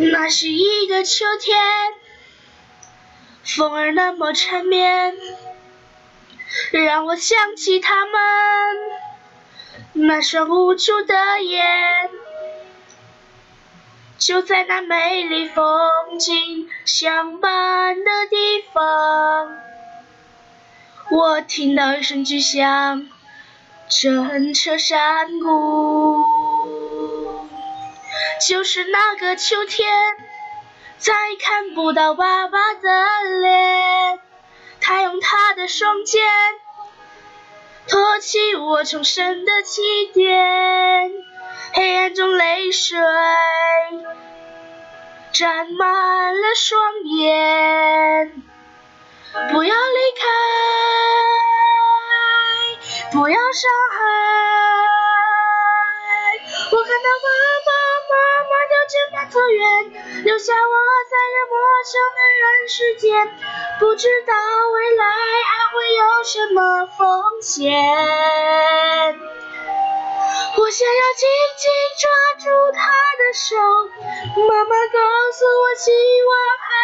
那是一个秋天，风儿那么缠绵，让我想起他们那双无助的眼。就在那美丽风景相伴的地方，我听到一声巨响，震彻山谷。就是那个秋天，再看不到爸爸的脸，他用他的双肩托起我重生的起点，黑暗中泪水。沾满了双眼，不要离开，不要伤害。这么走远，留下我在这陌生的人世间，不知道未来还会有什么风险。我想要紧紧抓住他的手，妈妈告诉我，希望还。